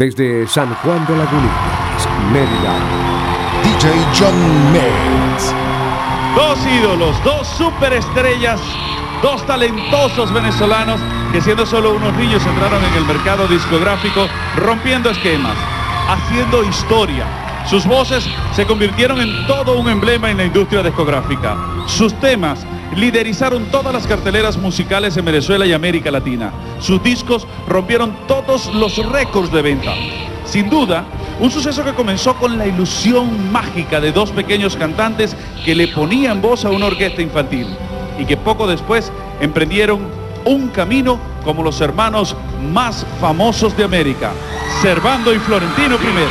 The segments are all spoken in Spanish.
Desde San Juan de Lagunillas, Mérida. DJ John Mays. Dos ídolos, dos superestrellas, dos talentosos venezolanos que siendo solo unos niños entraron en el mercado discográfico rompiendo esquemas, haciendo historia, sus voces se convirtieron en todo un emblema en la industria discográfica. Sus temas liderizaron todas las carteleras musicales en Venezuela y América Latina. Sus discos rompieron todos los récords de venta. Sin duda, un suceso que comenzó con la ilusión mágica de dos pequeños cantantes que le ponían voz a una orquesta infantil y que poco después emprendieron un camino como los hermanos más famosos de América, Servando y Florentino primero.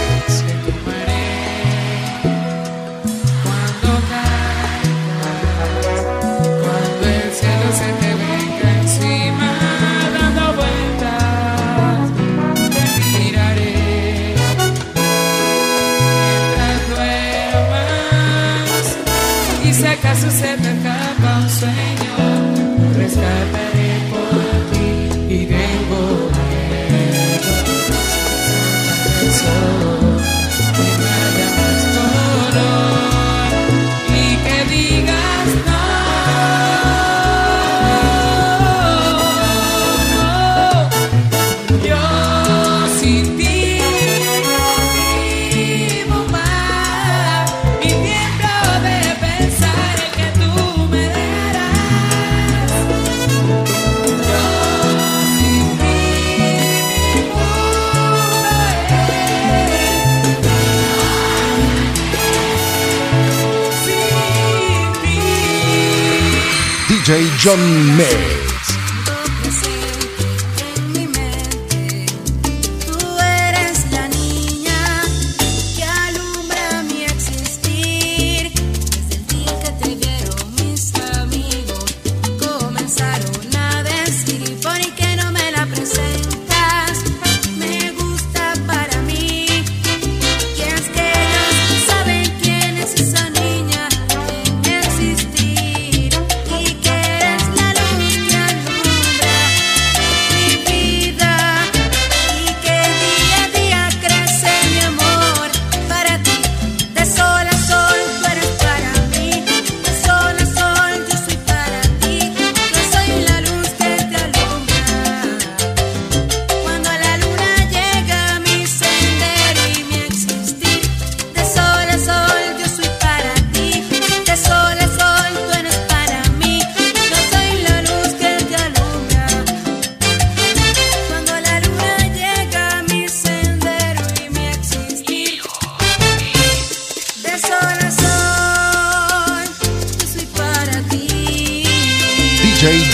DJ John May.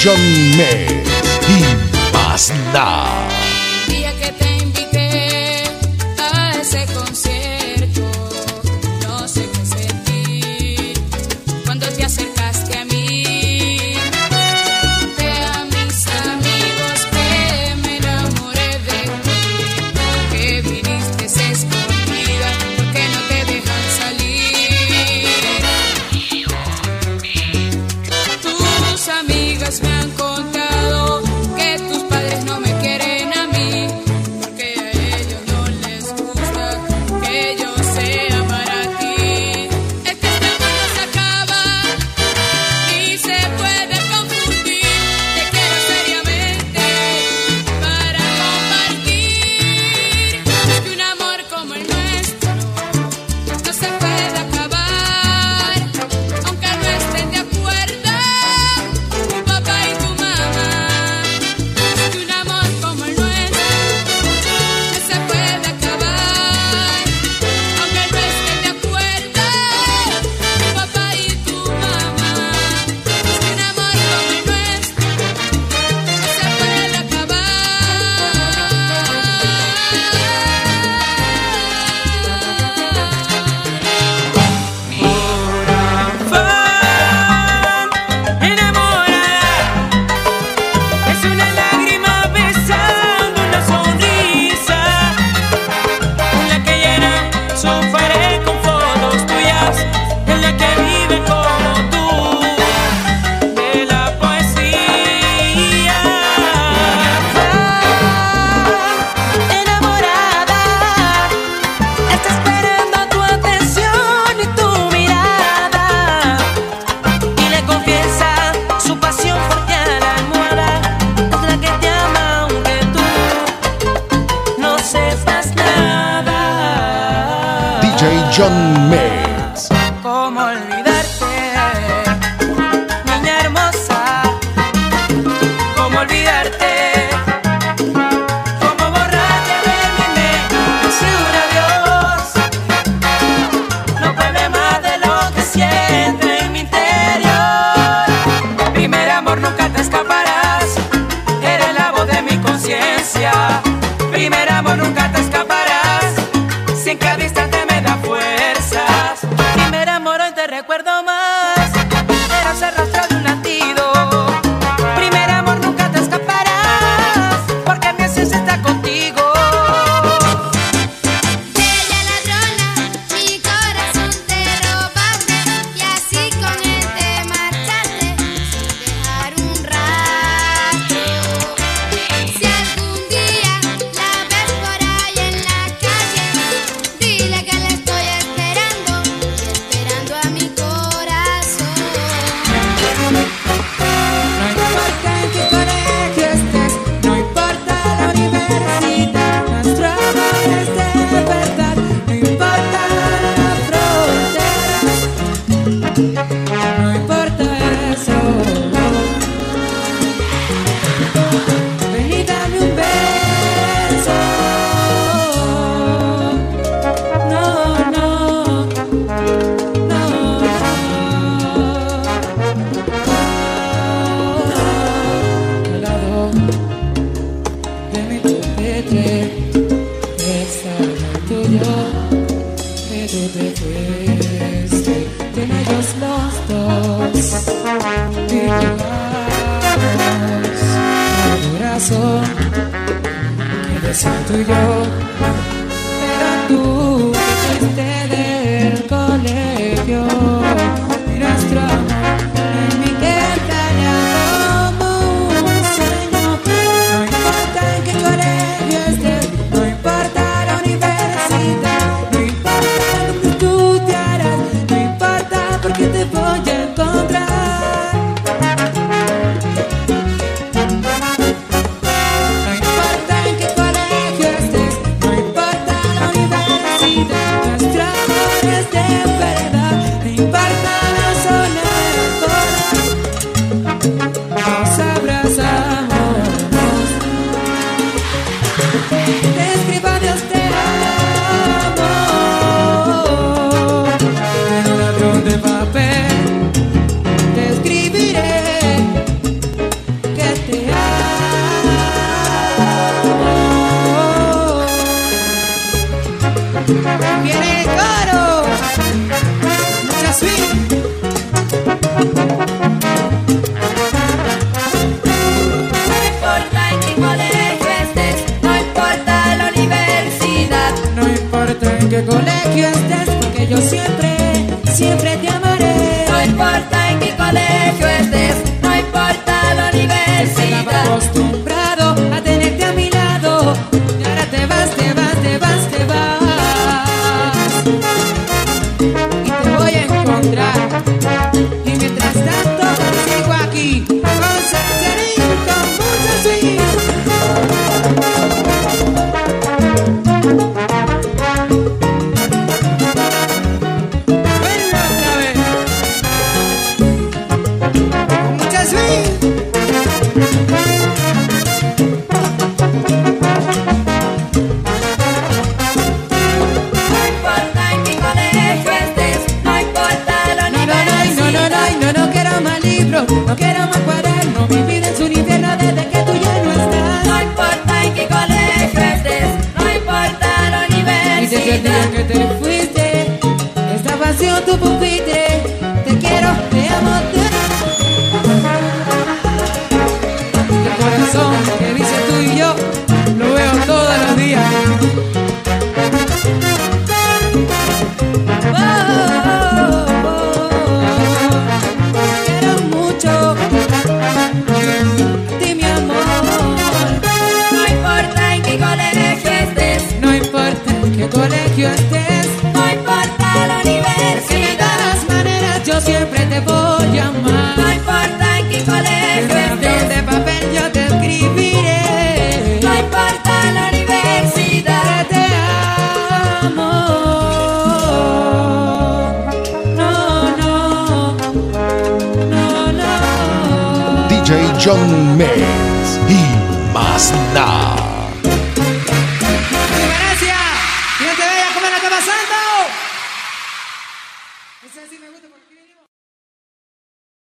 John May y más. John May. Pero tú te fuiste del colegio. Miras tu amor en mi como un sueño. No importa en qué colegio estés No importa la universidad No importa lo que estudiarás No importa por qué te voy a ¡Que me encaro! ¡No! No importa en qué colegio estés, no importa la universidad, no importa en qué colegio estés, porque yo siempre, siempre. no importa la universidad. Que de todas maneras yo siempre te voy a amar. No importa en qué colegio estés. de papel yo te escribiré. No importa la universidad. Te amo. No, no, no, no. DJ John Mays y más nada.